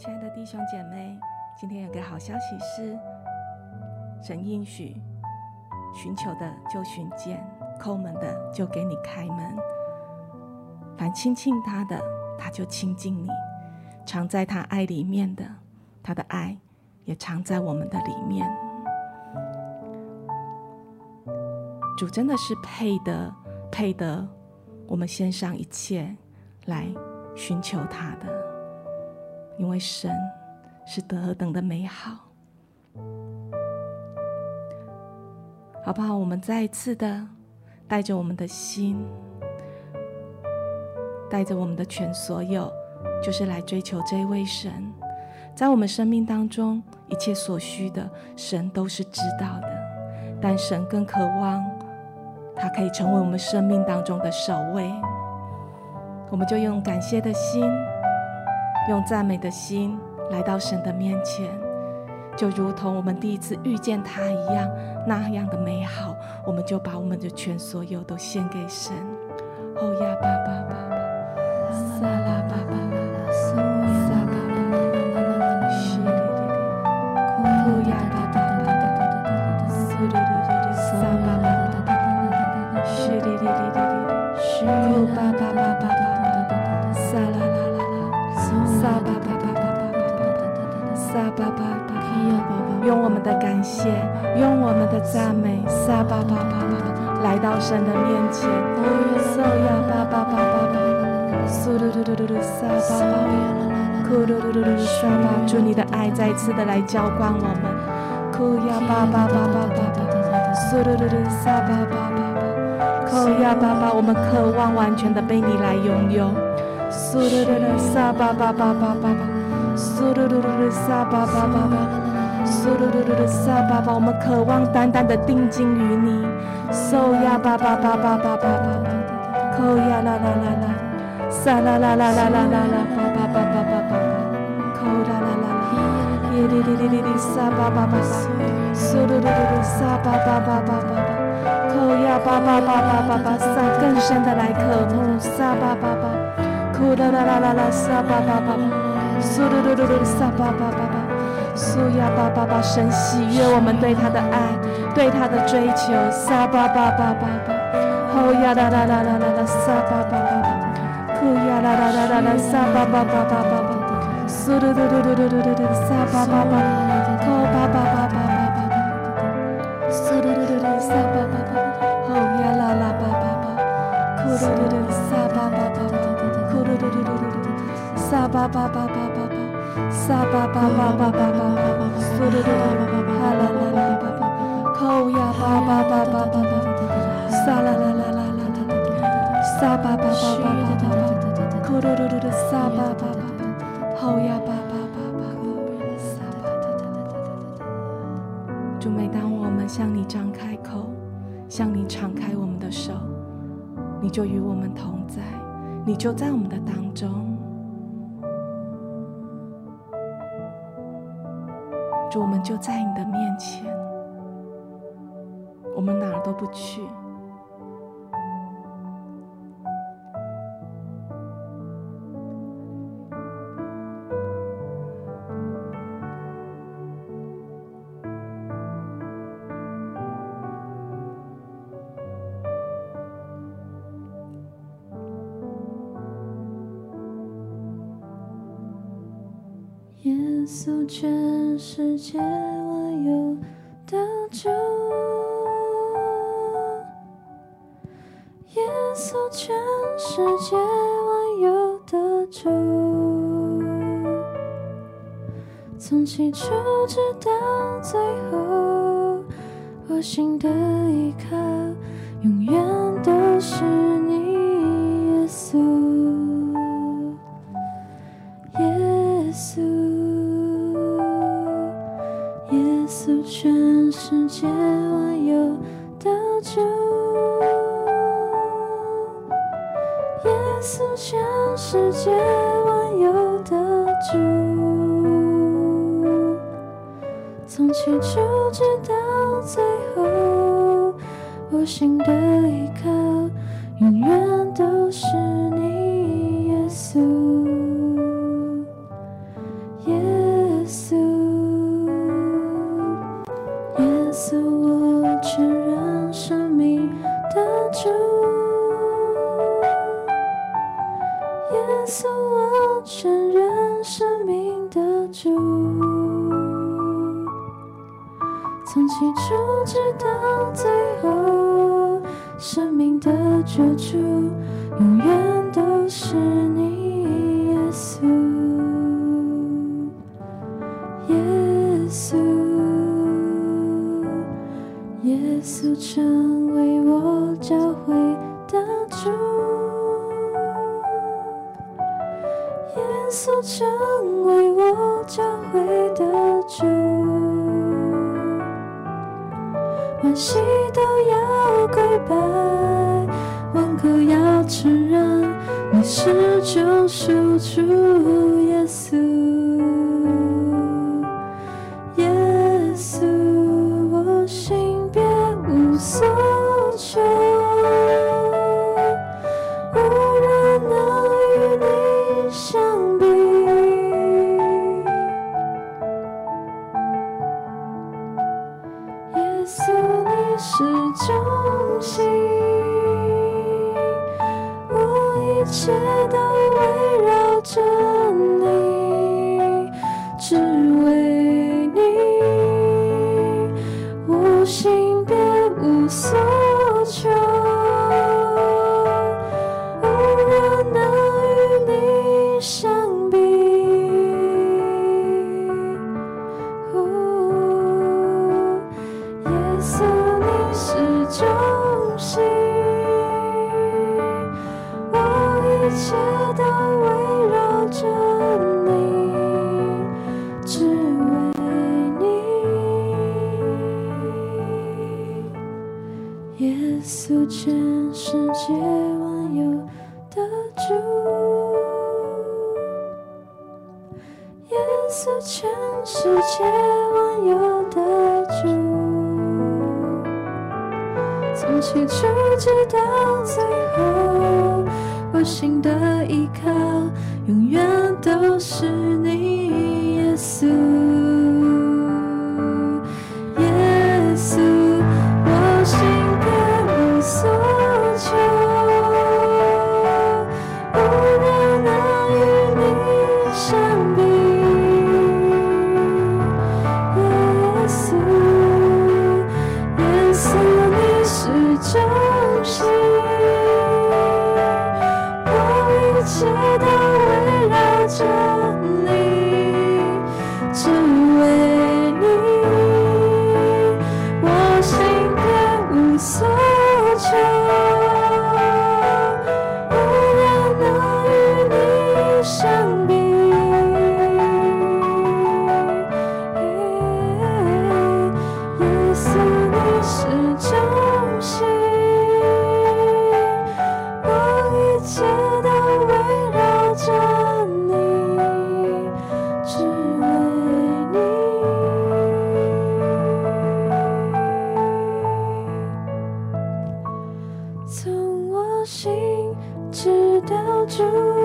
亲爱的弟兄姐妹，今天有个好消息是，神应许，寻求的就寻见，叩门的就给你开门。凡亲近他的，他就亲近你；常在他爱里面的，他的爱也常在我们的里面。主真的是配得，配得我们献上一切来寻求他的，因为神是何等的美好，好不好？我们再一次的带着我们的心，带着我们的全所有，就是来追求这位神，在我们生命当中一切所需的，神都是知道的，但神更渴望。他可以成为我们生命当中的首位，我们就用感谢的心，用赞美的心来到神的面前，就如同我们第一次遇见他一样，那样的美好，我们就把我们的全所有都献给神。哦呀，爸爸爸爸，撒拉爸爸用我们的感谢，用我们的赞美，撒巴巴巴巴，来到神的面前。撒呀巴巴巴巴巴，苏噜噜噜噜噜，撒巴巴，库噜噜噜噜，撒巴，祝你的爱再次的来浇灌我们。库呀巴巴巴巴巴巴，苏噜噜噜，撒巴巴巴。哦呀，巴巴，我们渴望完全的被你来拥有。苏噜噜噜，撒巴巴巴巴巴巴，苏噜噜噜噜，撒巴巴巴巴，苏噜噜噜噜，撒巴巴，我们渴望单单的定睛于你。苏呀，巴巴巴巴巴巴巴巴，哦呀啦啦啦啦，撒啦啦啦啦啦啦啦，巴巴巴巴巴巴，哦啦啦啦啦，耶哩哩哩哩哩，撒巴巴巴巴，苏噜噜噜噜，撒巴巴巴巴巴。哦呀，巴巴巴巴巴巴，撒更深的来渴慕，撒巴巴巴，哭啦啦啦啦啦，撒巴巴巴巴，苏噜噜噜噜，撒巴巴巴巴，苏呀巴巴巴，神喜悦我们对他的爱，对他的追求，撒巴巴巴巴巴，哦呀啦啦啦啦啦啦，撒巴巴巴巴，哭呀啦啦啦啦啦，撒巴巴巴巴巴巴，苏噜噜噜噜噜噜噜噜，撒巴巴巴，哭巴巴巴巴巴。撒巴巴巴巴巴巴，撒巴巴巴巴巴巴巴，沙巴巴巴巴巴巴苏噜噜噜噜，哈啦啦啦巴巴，扣呀巴巴巴巴巴巴，撒啦啦啦啦啦啦，撒巴巴巴巴巴巴，扣噜噜噜噜，撒巴巴巴巴，扣呀巴巴巴巴巴，撒巴巴巴巴巴。就每当我们向你张开口，向你敞开我们的手，你就与我们同在，你就在我们的当中。主，我们就在你的面前，我们哪儿都不去。耶稣全世界万有的主，耶稣，全世界万有的主，从起初直到最后，我心的依靠永远都是世界万有的主，从起初直到最后，无心的依靠永远都是起初直到最后，生命的救主，永远都是你，耶稣，耶稣，耶稣成是救赎主，耶稣，全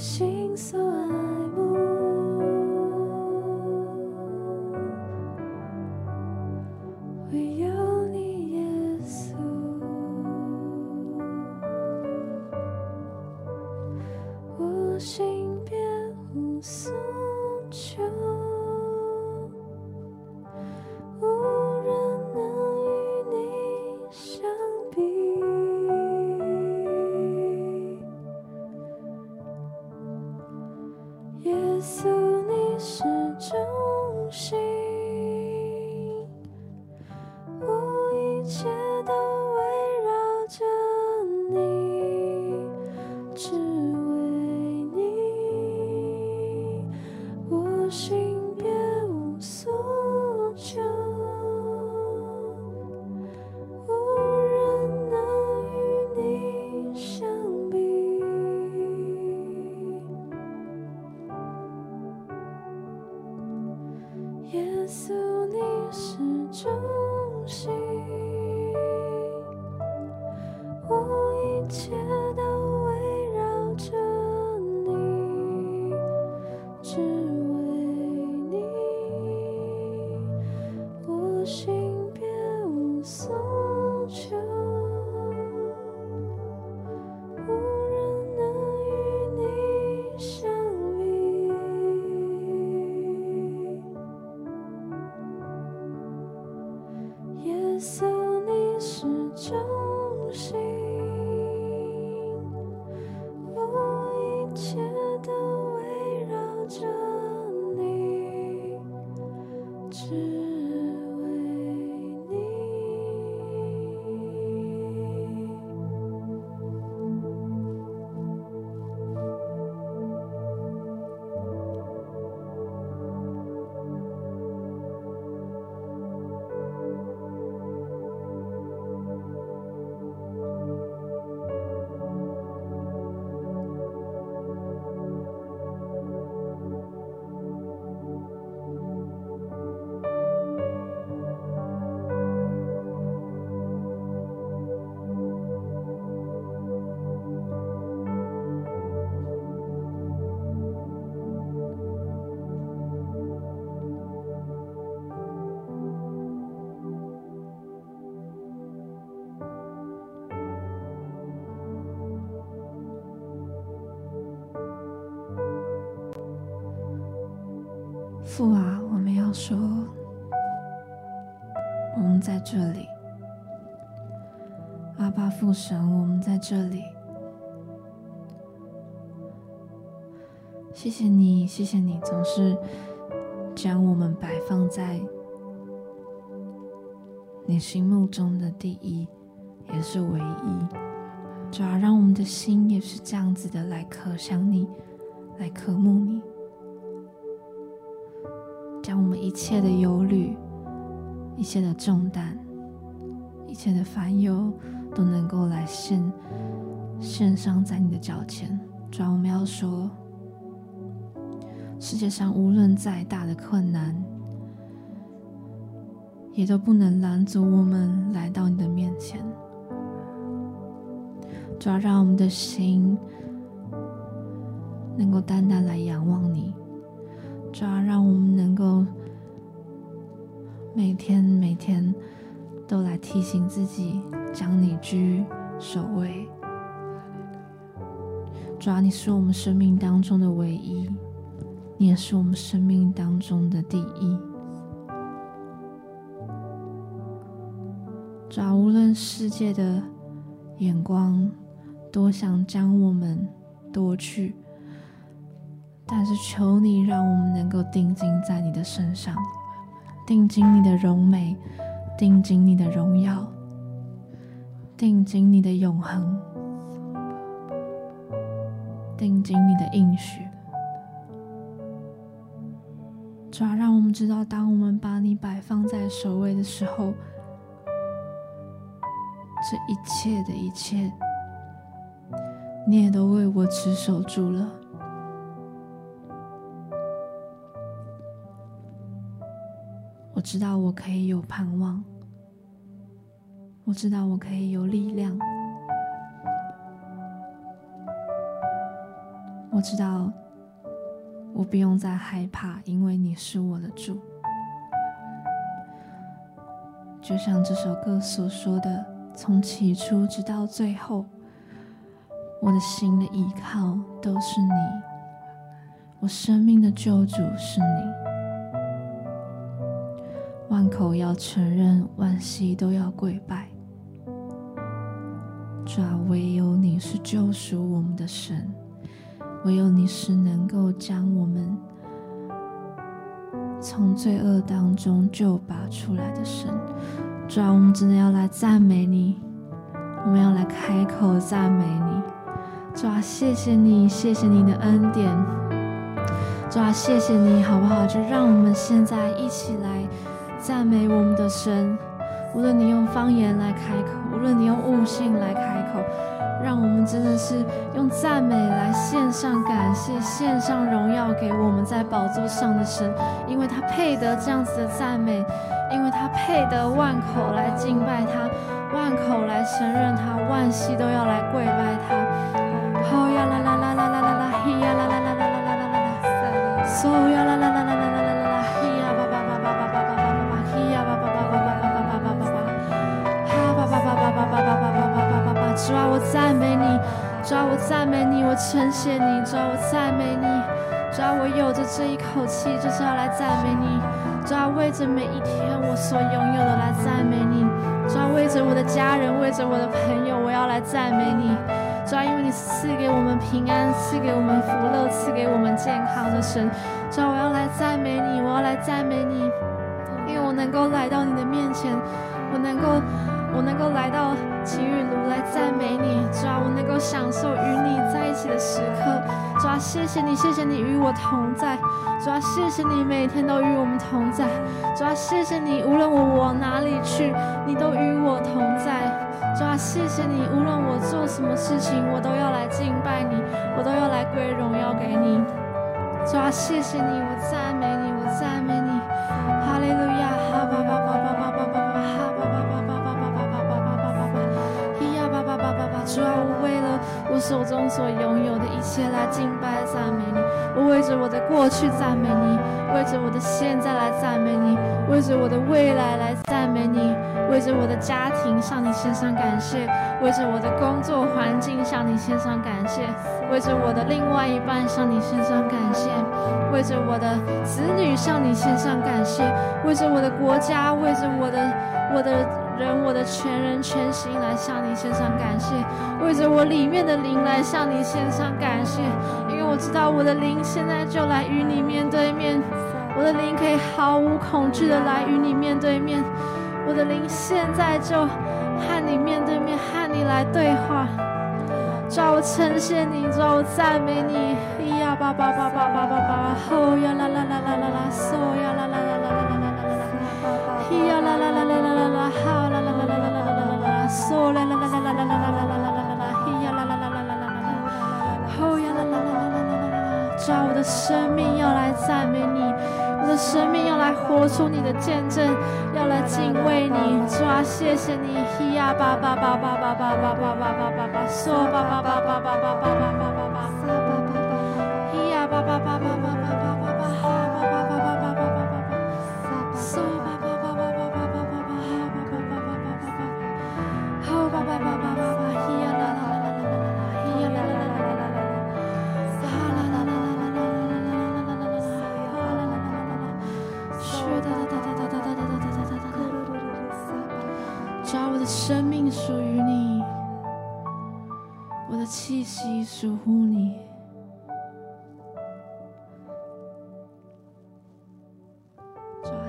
心酸。是父啊，我们要说，我们在这里。阿爸父神，我们在这里。谢谢你，谢谢你，总是将我们摆放在你心目中的第一，也是唯一。主要让我们的心也是这样子的来渴想你，来渴慕你。一切的忧虑、一切的重担、一切的烦忧，都能够来献献上在你的脚前。主要，我们要说，世界上无论再大的困难，也都不能拦阻我们来到你的面前。主要，让我们的心能够单单来仰望你。主要，让我们能够每天每天都来提醒自己，将你居首位。主啊，你是我们生命当中的唯一，你也是我们生命当中的第一。主啊，无论世界的眼光多想将我们夺去。但是求你让我们能够定睛在你的身上，定睛你的荣美，定睛你的荣耀，定睛你的永恒，定睛你的应许。主啊，让我们知道，当我们把你摆放在首位的时候，这一切的一切，你也都为我持守住了。我知道我可以有盼望，我知道我可以有力量，我知道我不用再害怕，因为你是我的主。就像这首歌所说的，从起初直到最后，我的心的依靠都是你，我生命的救主是你。万口要承认，万膝都要跪拜。主啊，唯有你是救赎我们的神，唯有你是能够将我们从罪恶当中救拔出来的神。主啊，我们真的要来赞美你，我们要来开口赞美你。主啊，谢谢你，谢谢你的恩典。主啊，谢谢你，好不好？就让我们现在一起。赞美我们的神，无论你用方言来开口，无论你用悟性来开口，让我们真的是用赞美来献上感谢，献上荣耀给我们在宝座上的神，因为他配得这样子的赞美，因为他配得万口来敬拜他，万口来承认他，万膝都要来跪拜他。好呀啦啦啦啦啦啦啦，嘿呀啦啦啦啦啦啦啦啦，所呀啦啦啦主啊，我赞美你，主啊，我赞美你，我称谢你，主啊，我赞美你，主啊，我有着这一口气，就是要来赞美你，主啊，为着每一天我所拥有的来赞美你，主啊，为着我的家人，为着我的朋友，我要来赞美你，主啊，因为你赐给我们平安，赐给我们福乐，赐给我们健康的神，主啊，我要来赞美你，我要来赞美你，因为我能够来到你的面前，我能够。我能够来到晴雨如来赞美你，主啊，我能够享受与你在一起的时刻，主啊，谢谢你，谢谢你与我同在，主啊，谢谢你每天都与我们同在，主啊，谢谢你，无论我往哪里去，你都与我同在，主啊，谢谢你，无论我做什么事情，我都要来敬拜你，我都要来归荣耀给你，主啊，谢谢你，我赞美你，我赞美主啊，我为了我手中所拥有的一切来敬拜赞美你，我为着我的过去赞美你，为着我的现在来赞美你，为着我的未来来赞美你，为着我的家庭向你献上感谢，为着我的工作环境向你献上感谢，为着我的另外一半向你献上感谢，为着我的子女向你献上感谢，为着我的国家，为着我的我的。人，我的全人全心来向你献上感谢，为着我里面的灵来向你献上感谢，因为我知道我的灵现在就来与你面对面，我的灵可以毫无恐惧的来与你面对面，我的灵现在就和你面对面，和你来对话。主，我称谢你，主，我赞美你，咿呀吧吧吧吧吧吧吧，吼呀啦啦啦啦啦啦，嗦呀抓，我的生命要来赞美你，我的生命要来活出你的见证，要来敬畏你，抓，谢谢你，咿呀吧吧吧吧吧吧吧吧吧吧吧，嗦吧吧吧吧吧吧吧吧吧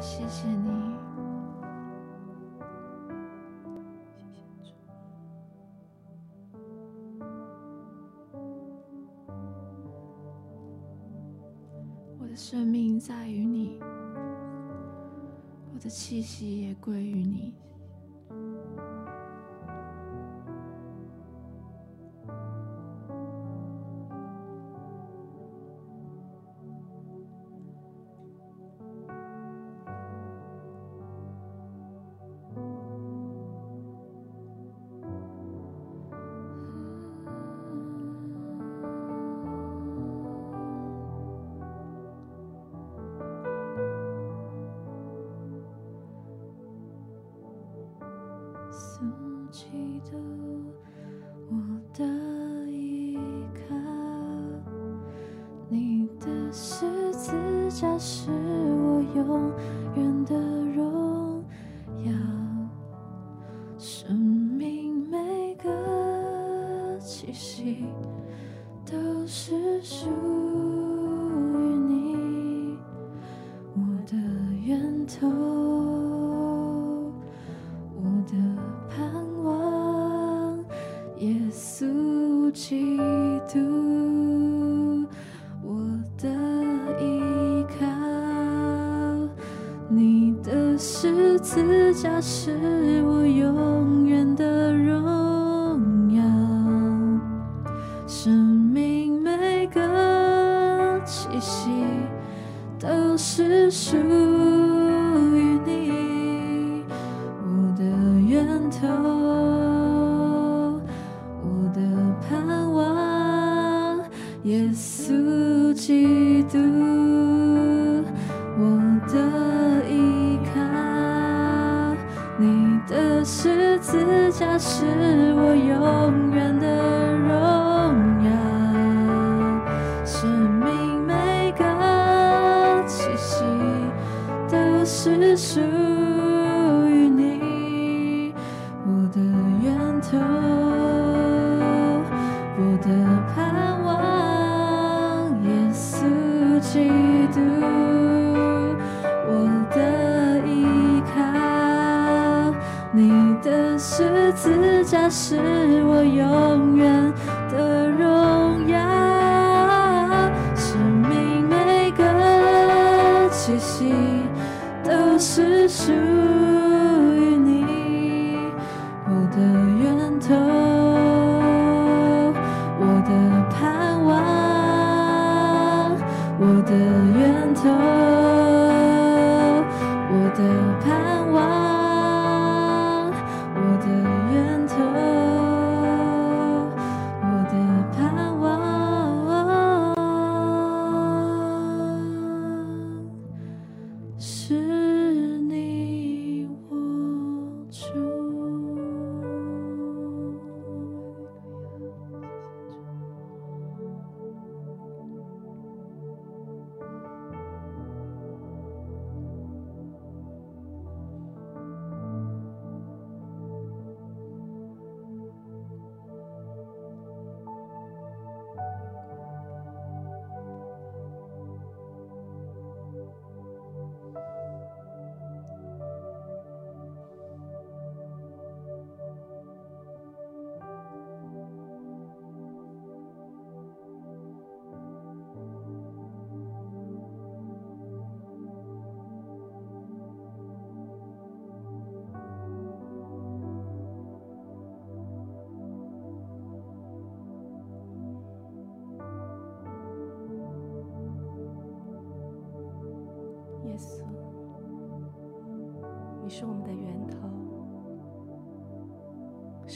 谢谢你，我的生命在于你，我的气息也归于你。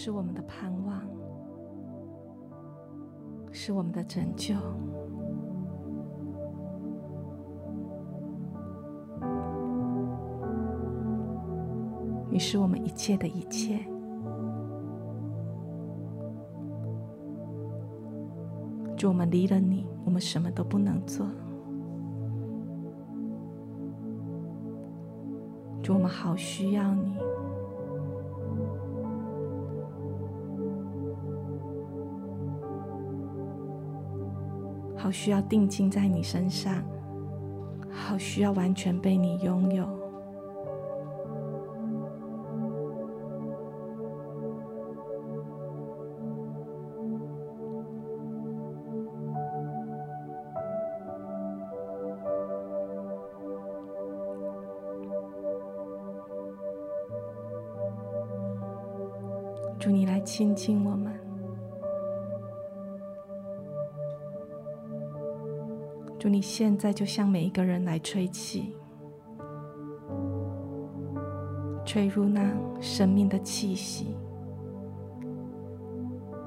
是我们的盼望是我们的拯救。你是我们一切的一切就我们离了你我们什么都不能做。就我们好需要你。好需要定睛在你身上，好需要完全被你拥有。现在就向每一个人来吹气，吹入那生命的气息，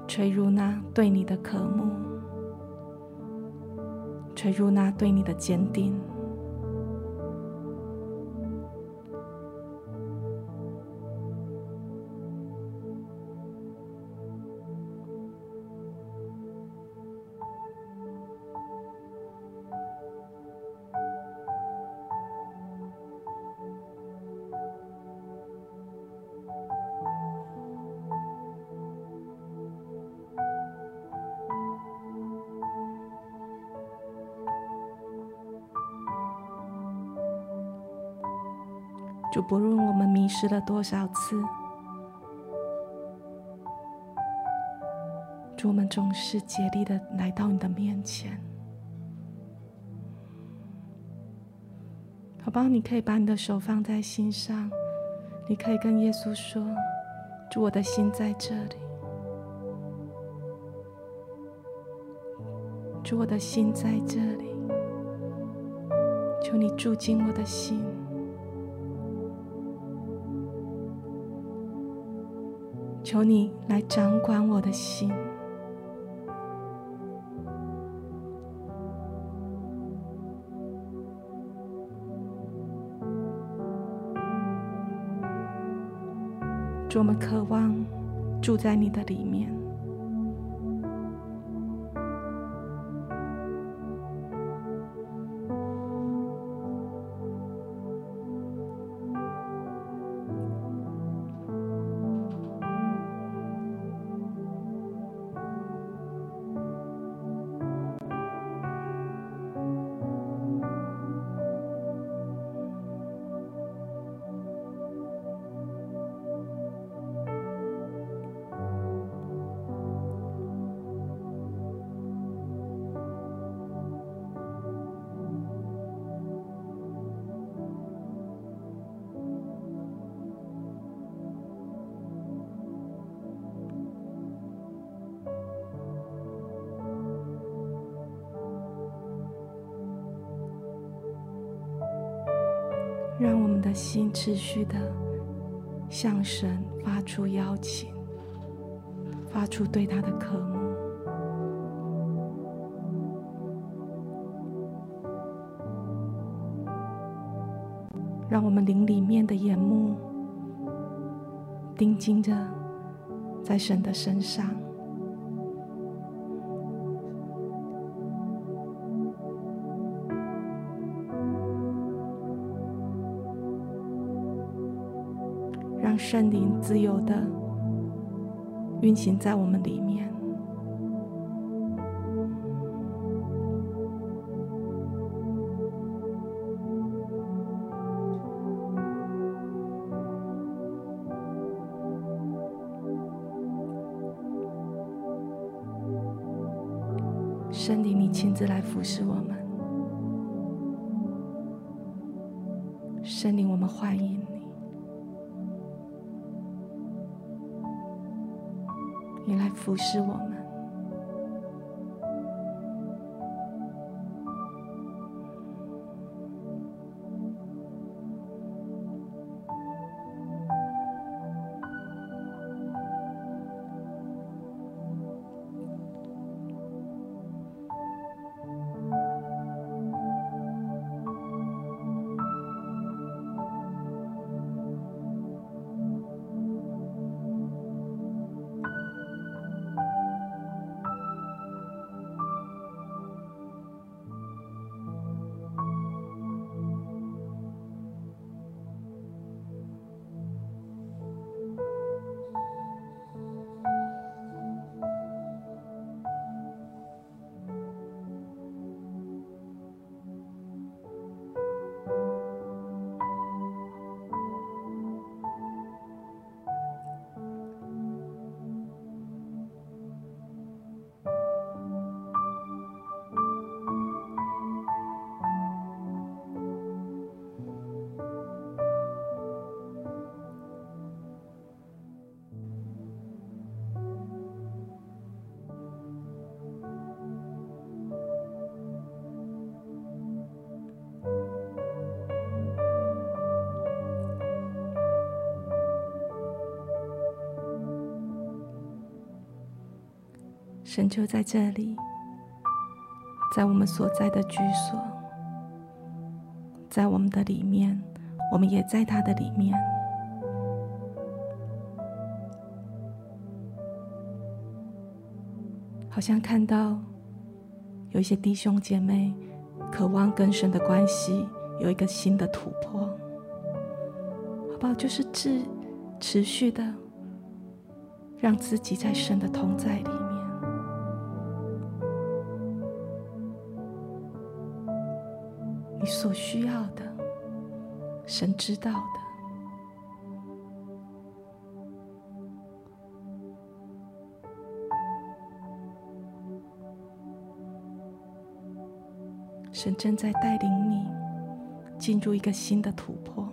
吹入那对你的渴慕，吹入那对你的坚定。不论我们迷失了多少次，主，我们总是竭力的来到你的面前。好不好？你可以把你的手放在心上，你可以跟耶稣说：“主，我的心在这里。主，我的心在这里。求你住进我的心。”求你来掌管我的心，主，我们渴望住在你的里面。的心持续的向神发出邀请，发出对他的渴慕。让我们灵里面的眼目盯紧着在神的身上。圣灵自由的运行在我们里面，圣灵，你亲自来服侍我们，是我们。神就在这里，在我们所在的居所，在我们的里面，我们也在他的里面。好像看到有一些弟兄姐妹渴望跟神的关系有一个新的突破，好不好？就是持持续的让自己在神的同在里你所需要的，神知道的。神正在带领你进入一个新的突破。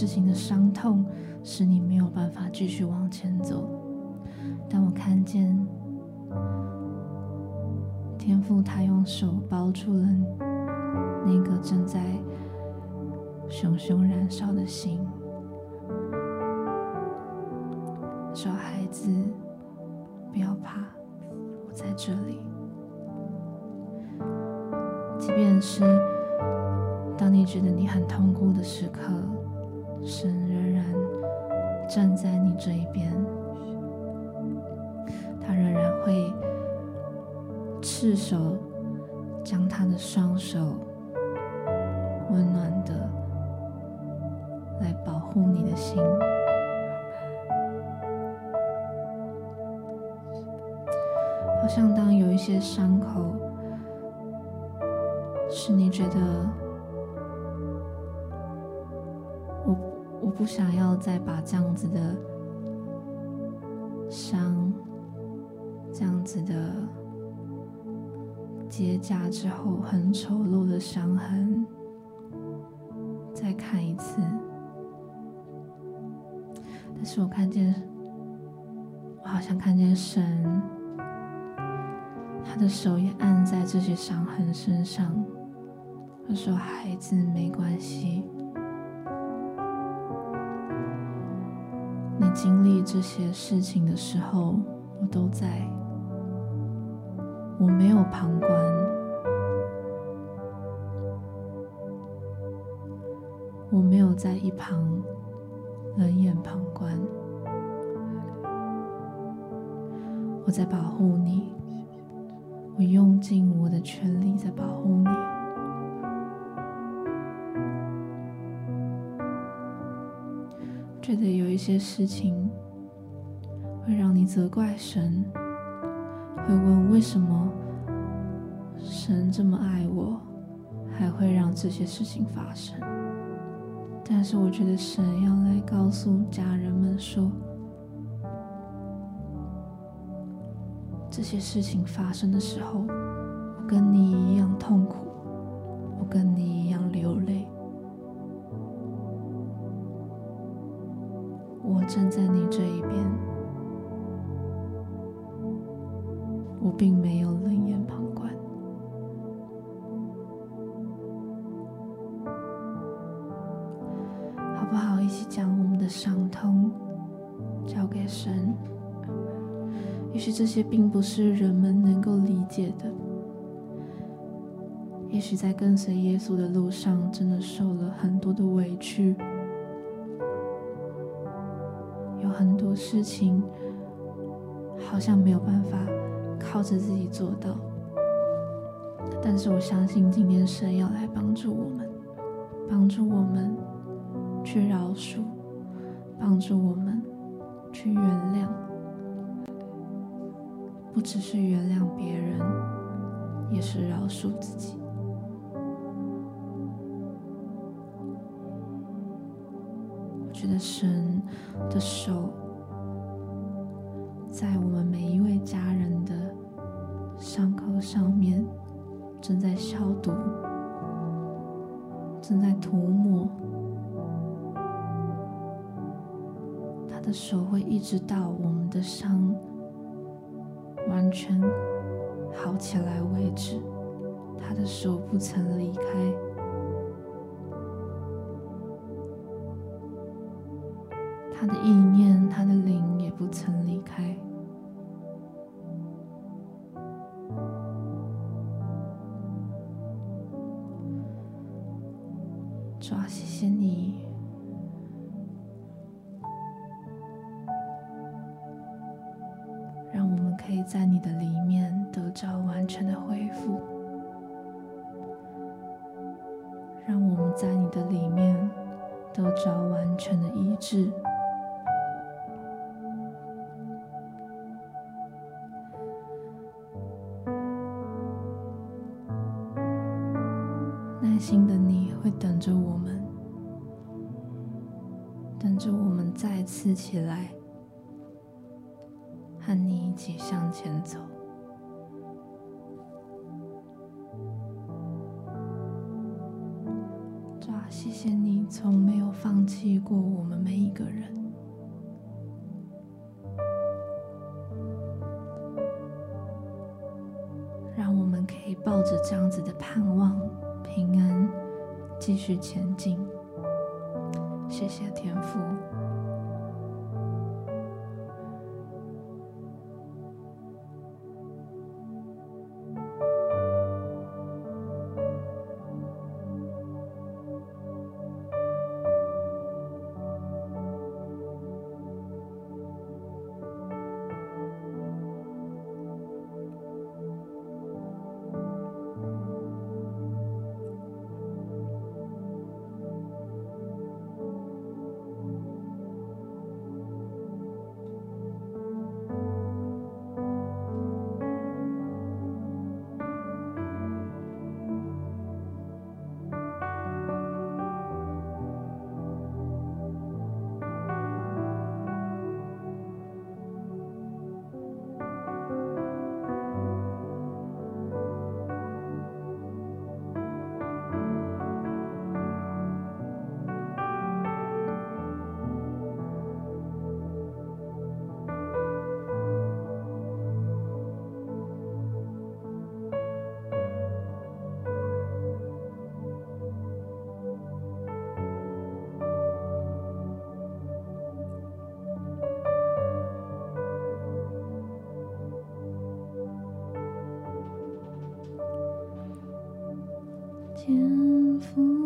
事情的伤痛使你没有办法继续往前走，但我看见天父他用手包住了那个正在熊熊燃烧的心，小：“孩子，不要怕，我在这里。”即便是当你觉得你很痛苦的时刻，神仍然站在你这一边，他仍然会赤手将他的双手温暖的来保护你的心，好像当有一些伤口。是你觉得我不想要再把这样子的伤，这样子的结痂之后很丑陋的伤痕再看一次，但是我看见，我好像看见神，他的手也按在这些伤痕身上。他说：“孩子，没关系。经历这些事情的时候，我都在。我没有旁观，我没有在一旁冷眼旁观，我在保护你，我用尽我的全力在保护你。觉得有一些事情会让你责怪神，会问为什么神这么爱我，还会让这些事情发生。但是我觉得神要来告诉家人们说，这些事情发生的时候，我跟你一样痛苦，我跟你一样流泪，站在你这一边，我并没有冷眼旁观。好不好一起将我们的伤痛交给神。也许这些并不是人们能够理解的。也许在跟随耶稣的路上，真的受了很多的委屈，很多事情好像没有办法靠着自己做到。但是我相信，今天神要来帮助我们，帮助我们。去饶恕，帮助我们去原谅，不只是原谅别人，也是饶恕自己。觉得神的手在我们每一位家人的伤口上面正在消毒，正在涂抹。他的手会一直到我们的伤完全好起来为止，他的手不曾离开，他的意念，他的灵也不曾离开。耐心的你会等着我们，等着我们再次起来。和你一起向前走，主啊，谢谢你从没有放弃过我们每一个人，让我们可以抱着这样子的盼望、平安，继续前进。谢谢天父。天赋，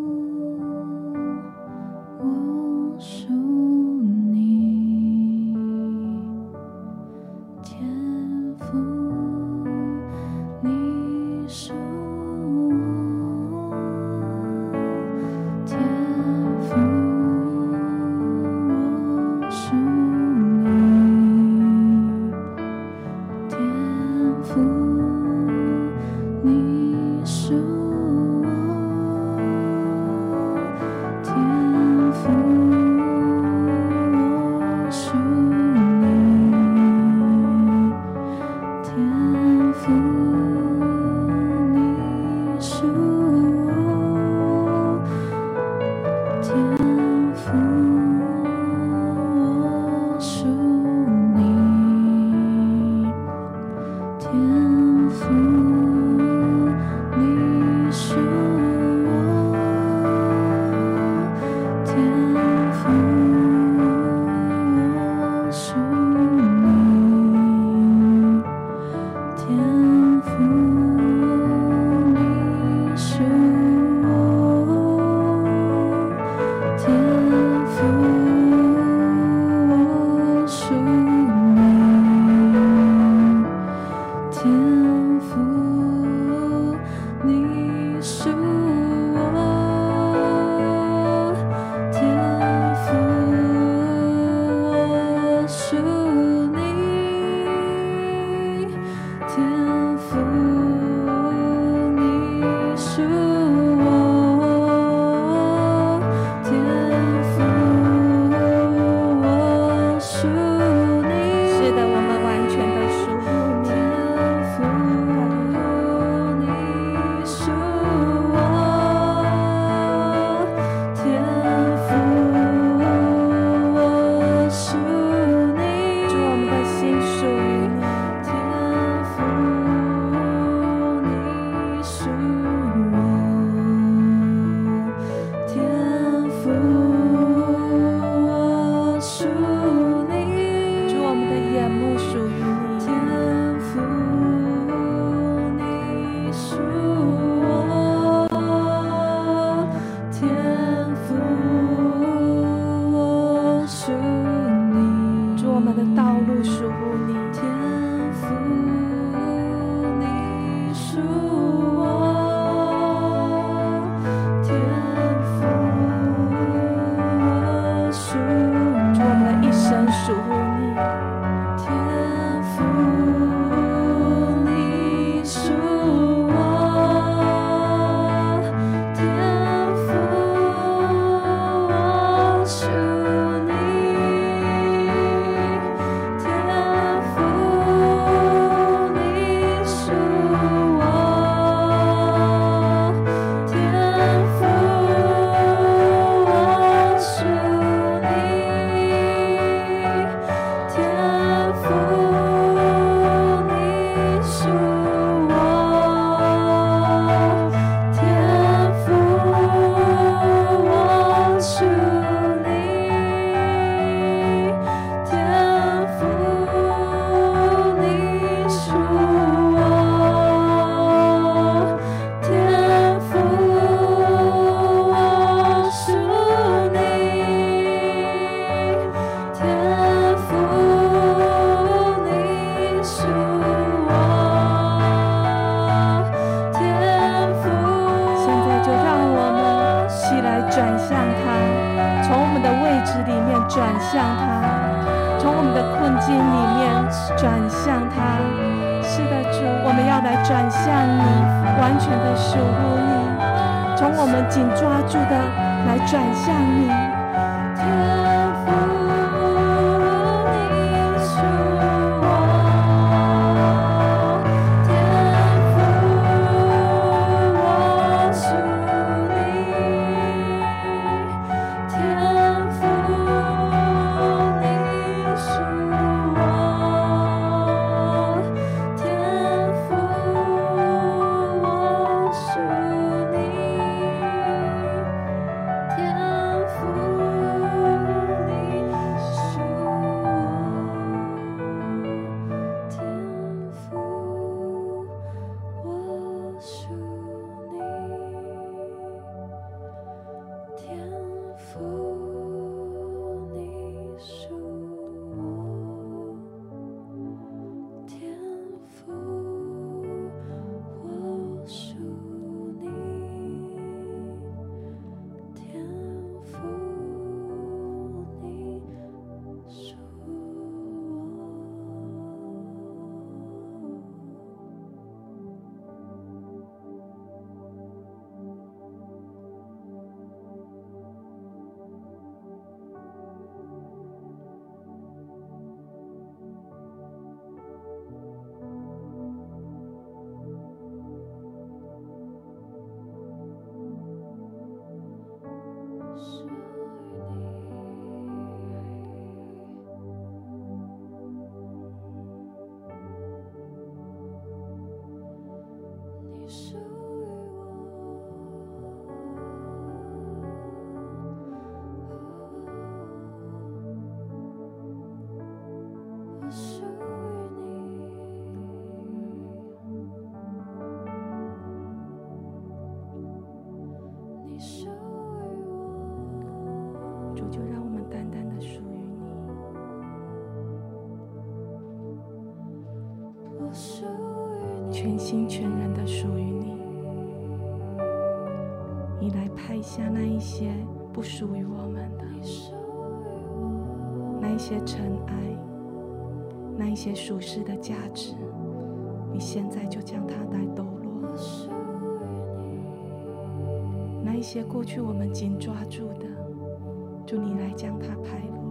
心全人的属于你，你来拍下那一些不属于我们的，那一些尘埃，那一些属世的价值，你现在就将它来抖落。那一些过去我们紧抓住的，就你来将它拍落。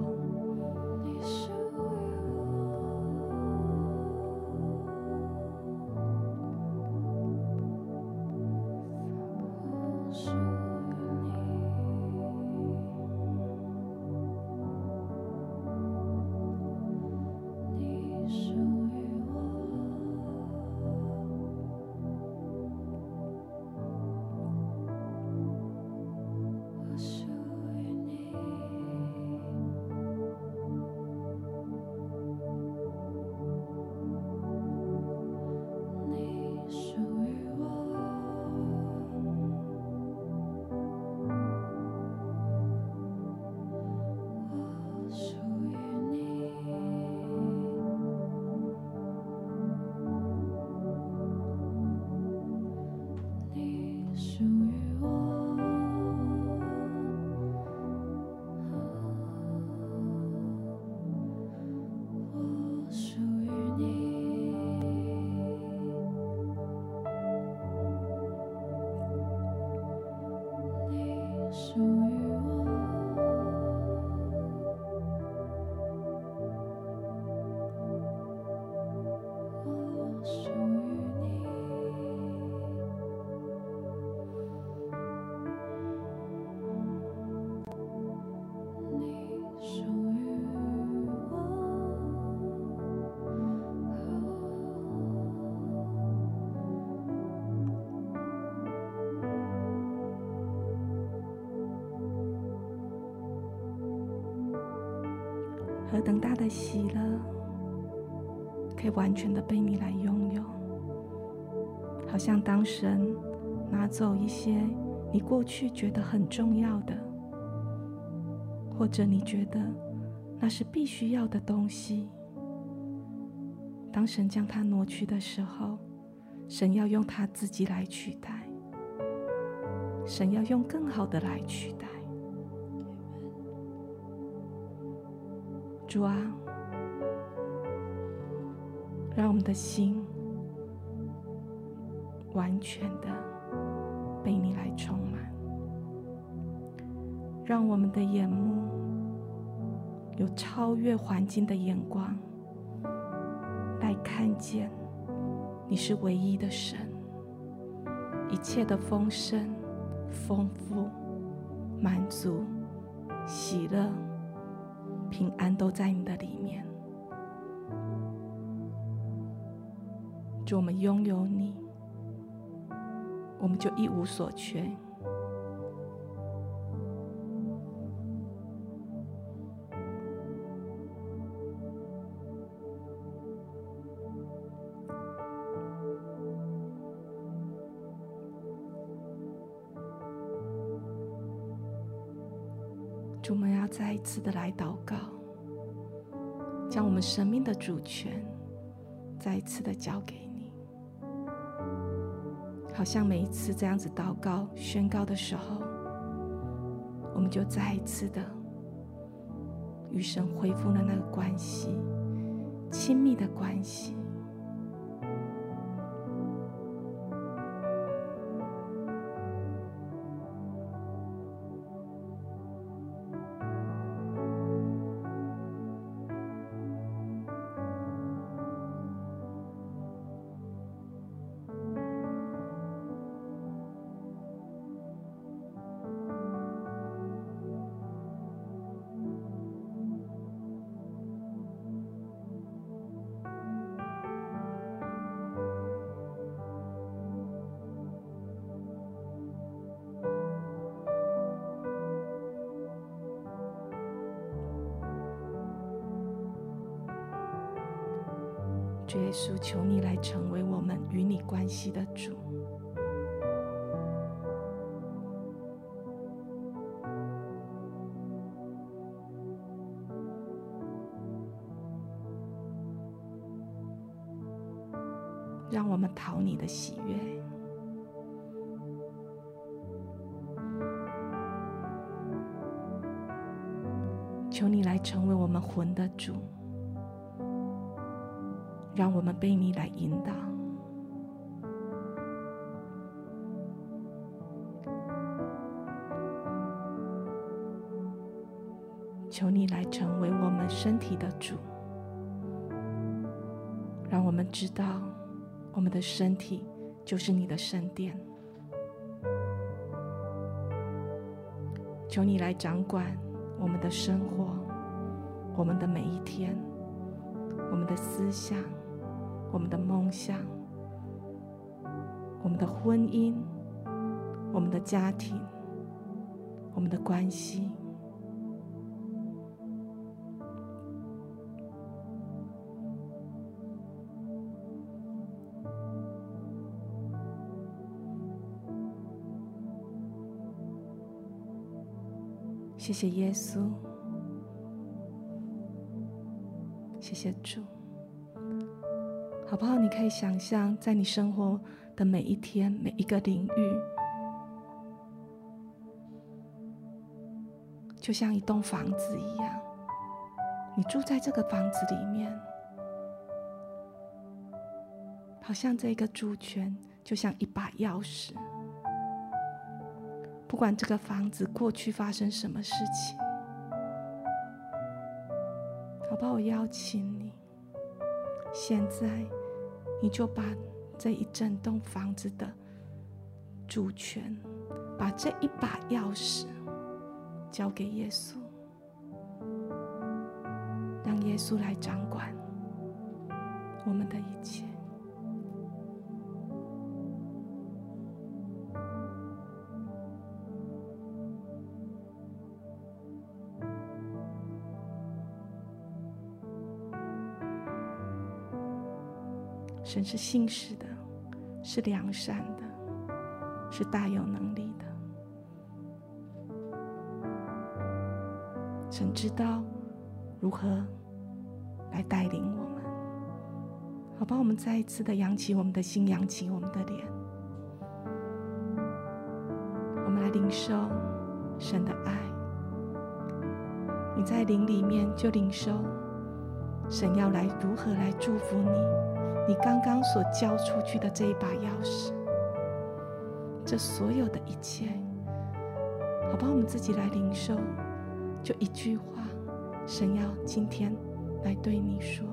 的喜乐，可以完全的被你来拥有，好像当神拿走一些你过去觉得很重要的，或者你觉得那是必须要的东西，当神将它挪去的时候，神要用他自己来取代，神要用更好的来取代。主啊，让我们的心完全的被你来充满，让我们的眼目有超越环境的眼光，来看见你是唯一的神，一切的丰盛、丰富、满足、喜乐。平安都在你的里面，就我们拥有你，我们就一无所缺。次的来祷告，将我们生命的主权再一次的交给你。好像每一次这样子祷告宣告的时候，我们就再一次的与神恢复了那个关系，亲密的关系。主耶稣，求你来成为我们与你关系的主，让我们讨你的喜悦。求你来成为我们魂的主。让我们被你来引导，求你来成为我们身体的主，让我们知道我们的身体就是你的圣殿。求你来掌管我们的生活，我们的每一天，我们的思想。我们的梦想，我们的婚姻，我们的家庭，我们的关系，谢谢耶稣，谢谢主。好不好？你可以想象，在你生活的每一天、每一个领域，就像一栋房子一样，你住在这个房子里面，好像这个主权就像一把钥匙。不管这个房子过去发生什么事情，好不好？我邀请你，现在。你就把这一整栋房子的主权，把这一把钥匙交给耶稣，让耶稣来掌管我们的一切。神是信实的，是良善的，是大有能力的。神知道如何来带领我们，好吧？我们再一次的扬起我们的心，扬起我们的脸，我们来领受神的爱，你在灵里面就领受神要来如何来祝福你，你刚刚所交出去的这一把钥匙，这所有的一切，好吧，我们自己来领受，就一句话，神要今天来对你说。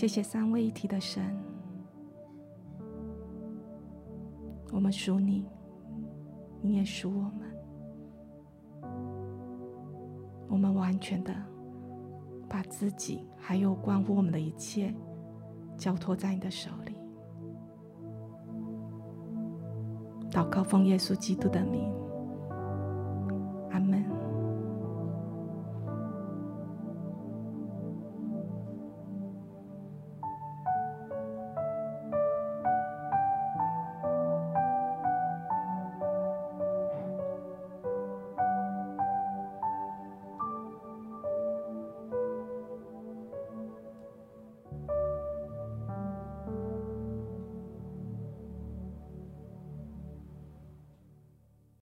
谢谢三位一体的神，我们属你，你也属我们。我们完全的把自己还有关乎我们的一切交托在你的手里。祷告奉耶稣基督的名。